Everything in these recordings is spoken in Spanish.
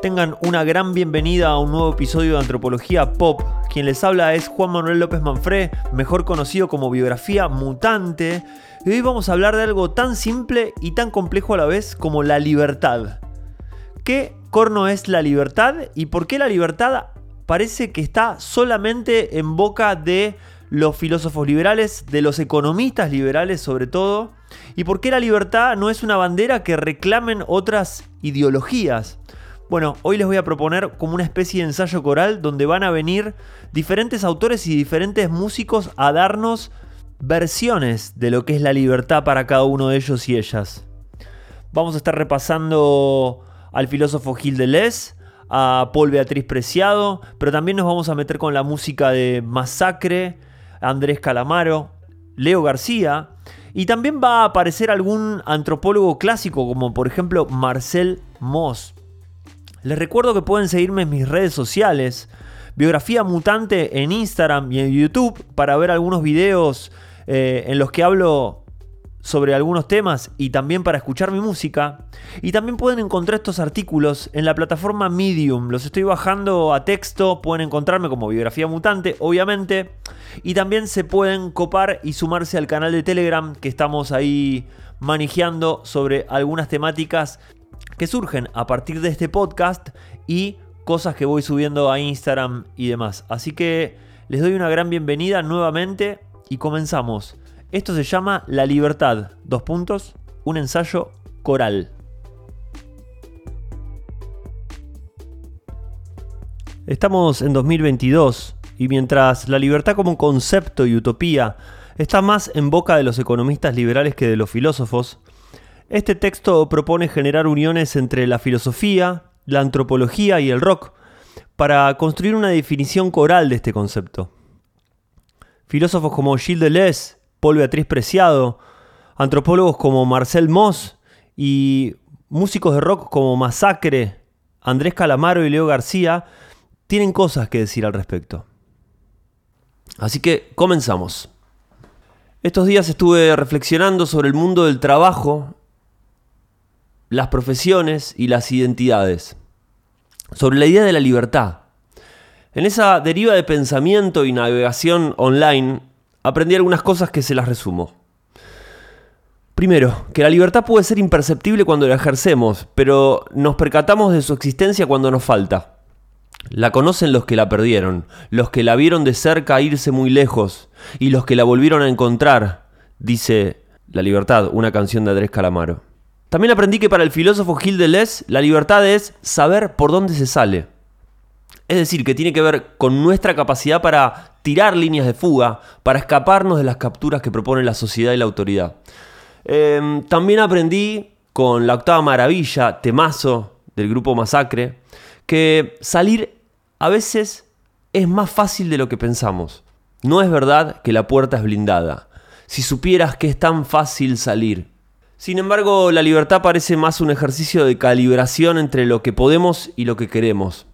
Tengan una gran bienvenida a un nuevo episodio de Antropología Pop. Quien les habla es Juan Manuel López Manfré, mejor conocido como Biografía Mutante. Y hoy vamos a hablar de algo tan simple y tan complejo a la vez como la libertad. ¿Qué corno es la libertad y por qué la libertad parece que está solamente en boca de los filósofos liberales, de los economistas liberales sobre todo? ¿Y por qué la libertad no es una bandera que reclamen otras ideologías? Bueno, hoy les voy a proponer como una especie de ensayo coral donde van a venir diferentes autores y diferentes músicos a darnos versiones de lo que es la libertad para cada uno de ellos y ellas. Vamos a estar repasando al filósofo Gil Deleuze, a Paul Beatriz Preciado, pero también nos vamos a meter con la música de Masacre, Andrés Calamaro, Leo García, y también va a aparecer algún antropólogo clásico como por ejemplo Marcel Mauss. Les recuerdo que pueden seguirme en mis redes sociales, Biografía Mutante en Instagram y en YouTube para ver algunos videos eh, en los que hablo sobre algunos temas y también para escuchar mi música. Y también pueden encontrar estos artículos en la plataforma Medium. Los estoy bajando a texto, pueden encontrarme como Biografía Mutante, obviamente. Y también se pueden copar y sumarse al canal de Telegram que estamos ahí manejando sobre algunas temáticas que surgen a partir de este podcast y cosas que voy subiendo a Instagram y demás. Así que les doy una gran bienvenida nuevamente y comenzamos. Esto se llama La Libertad, dos puntos, un ensayo coral. Estamos en 2022 y mientras la libertad como concepto y utopía está más en boca de los economistas liberales que de los filósofos, este texto propone generar uniones entre la filosofía, la antropología y el rock para construir una definición coral de este concepto. Filósofos como Gilles Deleuze, Paul Beatriz Preciado, antropólogos como Marcel Moss y músicos de rock como Masacre, Andrés Calamaro y Leo García tienen cosas que decir al respecto. Así que comenzamos. Estos días estuve reflexionando sobre el mundo del trabajo las profesiones y las identidades, sobre la idea de la libertad. En esa deriva de pensamiento y navegación online aprendí algunas cosas que se las resumo. Primero, que la libertad puede ser imperceptible cuando la ejercemos, pero nos percatamos de su existencia cuando nos falta. La conocen los que la perdieron, los que la vieron de cerca irse muy lejos y los que la volvieron a encontrar, dice La Libertad, una canción de Andrés Calamaro. También aprendí que para el filósofo Gil Deleuze la libertad es saber por dónde se sale. Es decir, que tiene que ver con nuestra capacidad para tirar líneas de fuga, para escaparnos de las capturas que propone la sociedad y la autoridad. Em, también aprendí con la octava maravilla, temazo del grupo Masacre, que salir a veces es más fácil de lo que pensamos. No es verdad que la puerta es blindada. Si supieras que es tan fácil salir, sin embargo, la libertad parece más un ejercicio de calibración entre lo que podemos y lo que queremos,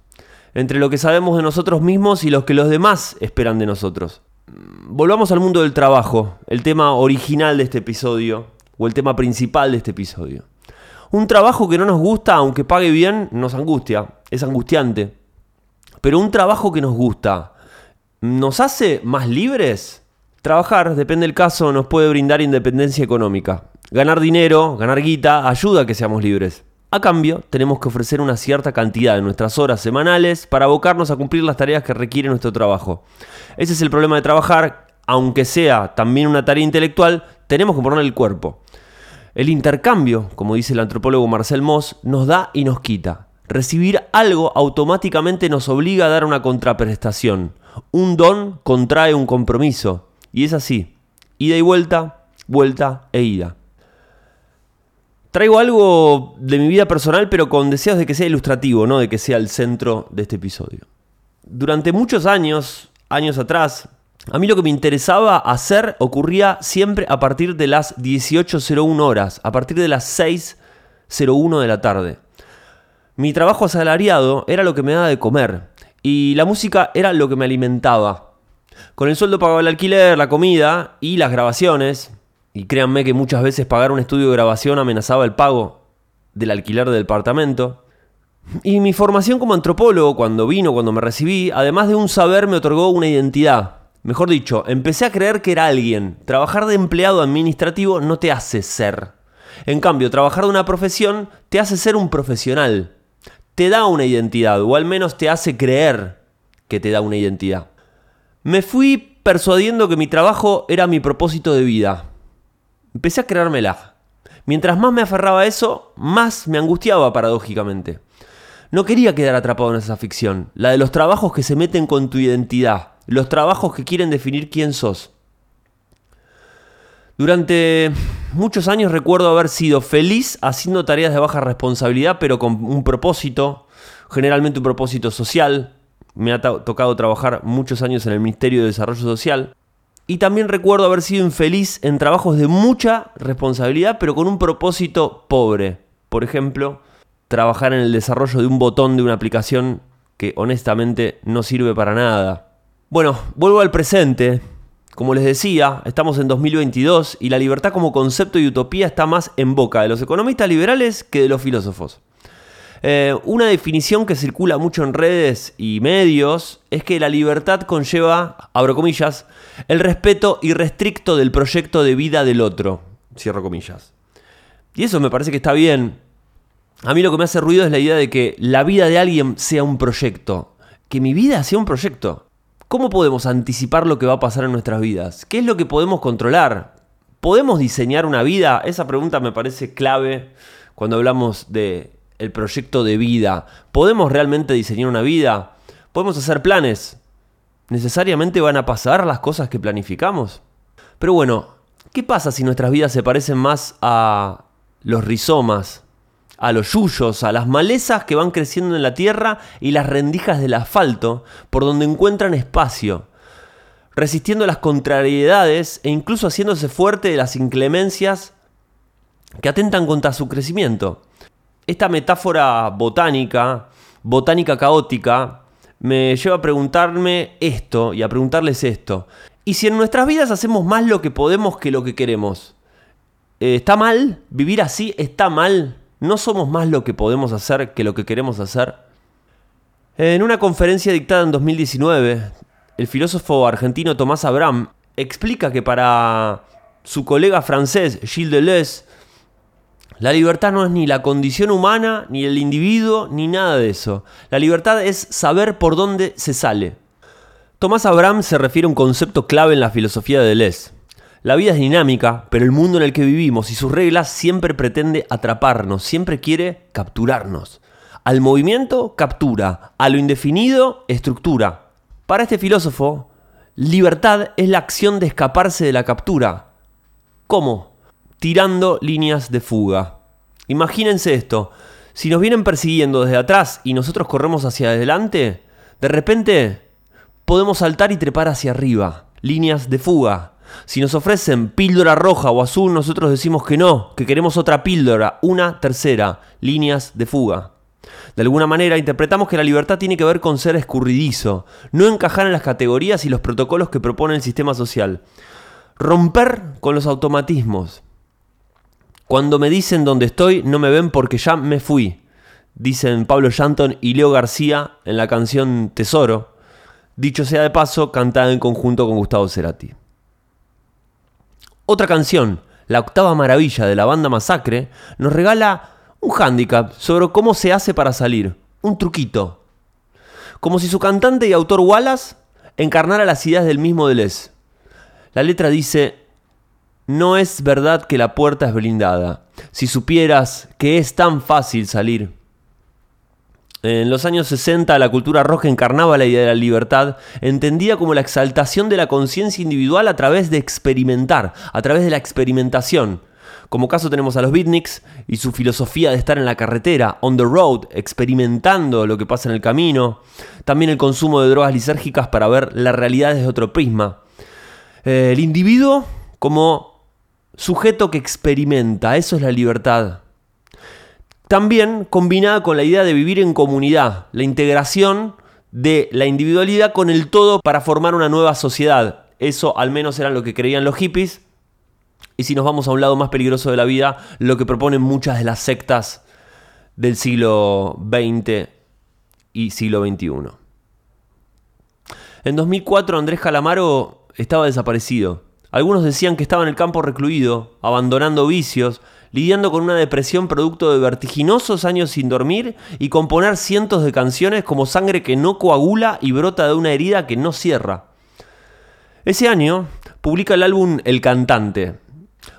entre lo que sabemos de nosotros mismos y lo que los demás esperan de nosotros. Volvamos al mundo del trabajo, el tema original de este episodio, o el tema principal de este episodio. Un trabajo que no nos gusta, aunque pague bien, nos angustia, es angustiante. Pero un trabajo que nos gusta, ¿nos hace más libres? Trabajar, depende del caso, nos puede brindar independencia económica. Ganar dinero, ganar guita, ayuda a que seamos libres. A cambio, tenemos que ofrecer una cierta cantidad de nuestras horas semanales para abocarnos a cumplir las tareas que requiere nuestro trabajo. Ese es el problema de trabajar, aunque sea también una tarea intelectual, tenemos que poner el cuerpo. El intercambio, como dice el antropólogo Marcel Moss, nos da y nos quita. Recibir algo automáticamente nos obliga a dar una contraprestación. Un don contrae un compromiso. Y es así. Ida y vuelta, vuelta e ida. Traigo algo de mi vida personal, pero con deseos de que sea ilustrativo, no de que sea el centro de este episodio. Durante muchos años, años atrás, a mí lo que me interesaba hacer ocurría siempre a partir de las 18.01 horas, a partir de las 6.01 de la tarde. Mi trabajo asalariado era lo que me daba de comer y la música era lo que me alimentaba. Con el sueldo pagaba el alquiler, la comida y las grabaciones, y créanme que muchas veces pagar un estudio de grabación amenazaba el pago del alquiler del departamento. Y mi formación como antropólogo, cuando vino, cuando me recibí, además de un saber, me otorgó una identidad. Mejor dicho, empecé a creer que era alguien. Trabajar de empleado administrativo no te hace ser. En cambio, trabajar de una profesión te hace ser un profesional. Te da una identidad, o al menos te hace creer que te da una identidad. Me fui persuadiendo que mi trabajo era mi propósito de vida. Empecé a creérmela. Mientras más me aferraba a eso, más me angustiaba paradójicamente. No quería quedar atrapado en esa ficción, la de los trabajos que se meten con tu identidad, los trabajos que quieren definir quién sos. Durante muchos años recuerdo haber sido feliz haciendo tareas de baja responsabilidad, pero con un propósito, generalmente un propósito social. Me ha tocado trabajar muchos años en el Ministerio de Desarrollo Social. Y también recuerdo haber sido infeliz en trabajos de mucha responsabilidad, pero con un propósito pobre. Por ejemplo, trabajar en el desarrollo de un botón de una aplicación que honestamente no sirve para nada. Bueno, vuelvo al presente. Como les decía, estamos en 2022 y la libertad como concepto y utopía está más en boca de los economistas liberales que de los filósofos. Eh, una definición que circula mucho en redes y medios es que la libertad conlleva, abro comillas, el respeto irrestricto del proyecto de vida del otro, cierro comillas. Y eso me parece que está bien. A mí lo que me hace ruido es la idea de que la vida de alguien sea un proyecto, que mi vida sea un proyecto. ¿Cómo podemos anticipar lo que va a pasar en nuestras vidas? ¿Qué es lo que podemos controlar? ¿Podemos diseñar una vida? Esa pregunta me parece clave cuando hablamos de el proyecto de vida. ¿Podemos realmente diseñar una vida? ¿Podemos hacer planes? ¿Necesariamente van a pasar las cosas que planificamos? Pero bueno, ¿qué pasa si nuestras vidas se parecen más a los rizomas a los yuyos, a las malezas que van creciendo en la tierra y las rendijas del asfalto, por donde encuentran espacio, resistiendo las contrariedades e incluso haciéndose fuerte de las inclemencias que atentan contra su crecimiento. Esta metáfora botánica, botánica caótica, me lleva a preguntarme esto y a preguntarles esto. ¿Y si en nuestras vidas hacemos más lo que podemos que lo que queremos? Eh, ¿Está mal? ¿Vivir así está mal? ¿No somos más lo que podemos hacer que lo que queremos hacer? En una conferencia dictada en 2019, el filósofo argentino Tomás Abraham explica que para su colega francés Gilles Deleuze, la libertad no es ni la condición humana, ni el individuo, ni nada de eso. La libertad es saber por dónde se sale. Tomás Abraham se refiere a un concepto clave en la filosofía de Deleuze. La vida es dinámica, pero el mundo en el que vivimos y sus reglas siempre pretende atraparnos, siempre quiere capturarnos. Al movimiento, captura. A lo indefinido, estructura. Para este filósofo, libertad es la acción de escaparse de la captura. ¿Cómo? Tirando líneas de fuga. Imagínense esto. Si nos vienen persiguiendo desde atrás y nosotros corremos hacia adelante, de repente podemos saltar y trepar hacia arriba. Líneas de fuga. Si nos ofrecen píldora roja o azul, nosotros decimos que no, que queremos otra píldora, una tercera, líneas de fuga. De alguna manera interpretamos que la libertad tiene que ver con ser escurridizo, no encajar en las categorías y los protocolos que propone el sistema social. Romper con los automatismos. Cuando me dicen dónde estoy, no me ven porque ya me fui, dicen Pablo Shanton y Leo García en la canción Tesoro, dicho sea de paso, cantada en conjunto con Gustavo Cerati. Otra canción, la octava maravilla de la banda Masacre, nos regala un hándicap sobre cómo se hace para salir, un truquito. Como si su cantante y autor Wallace encarnara las ideas del mismo Deleuze. La letra dice, no es verdad que la puerta es blindada. Si supieras que es tan fácil salir. En los años 60 la cultura roja encarnaba la idea de la libertad, entendida como la exaltación de la conciencia individual a través de experimentar, a través de la experimentación. Como caso tenemos a los beatniks y su filosofía de estar en la carretera, on the road, experimentando lo que pasa en el camino. También el consumo de drogas lisérgicas para ver la realidad desde otro prisma. Eh, el individuo como sujeto que experimenta, eso es la libertad. También combinada con la idea de vivir en comunidad, la integración de la individualidad con el todo para formar una nueva sociedad. Eso al menos era lo que creían los hippies. Y si nos vamos a un lado más peligroso de la vida, lo que proponen muchas de las sectas del siglo XX y siglo XXI. En 2004 Andrés Calamaro estaba desaparecido. Algunos decían que estaba en el campo recluido, abandonando vicios, lidiando con una depresión producto de vertiginosos años sin dormir y componer cientos de canciones como sangre que no coagula y brota de una herida que no cierra. Ese año publica el álbum El Cantante.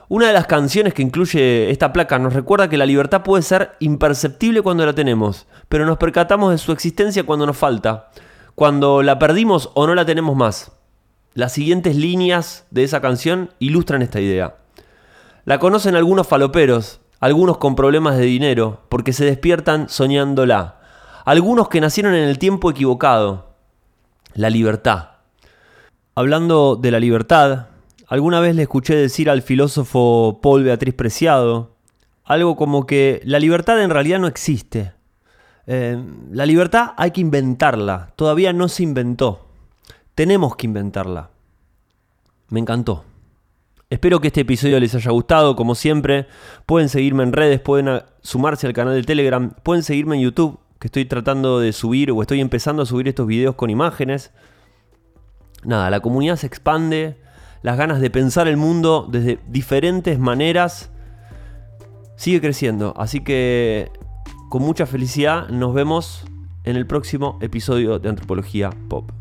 Una de las canciones que incluye esta placa nos recuerda que la libertad puede ser imperceptible cuando la tenemos, pero nos percatamos de su existencia cuando nos falta cuando la perdimos o no la tenemos más. Las siguientes líneas de esa canción ilustran esta idea. La conocen algunos faloperos, algunos con problemas de dinero, porque se despiertan soñándola. Algunos que nacieron en el tiempo equivocado. La libertad. Hablando de la libertad, alguna vez le escuché decir al filósofo Paul Beatriz Preciado algo como que la libertad en realidad no existe. Eh, la libertad hay que inventarla, todavía no se inventó. Tenemos que inventarla. Me encantó. Espero que este episodio les haya gustado, como siempre. Pueden seguirme en redes, pueden sumarse al canal de Telegram, pueden seguirme en YouTube, que estoy tratando de subir o estoy empezando a subir estos videos con imágenes. Nada, la comunidad se expande, las ganas de pensar el mundo desde diferentes maneras sigue creciendo. Así que con mucha felicidad nos vemos en el próximo episodio de Antropología Pop.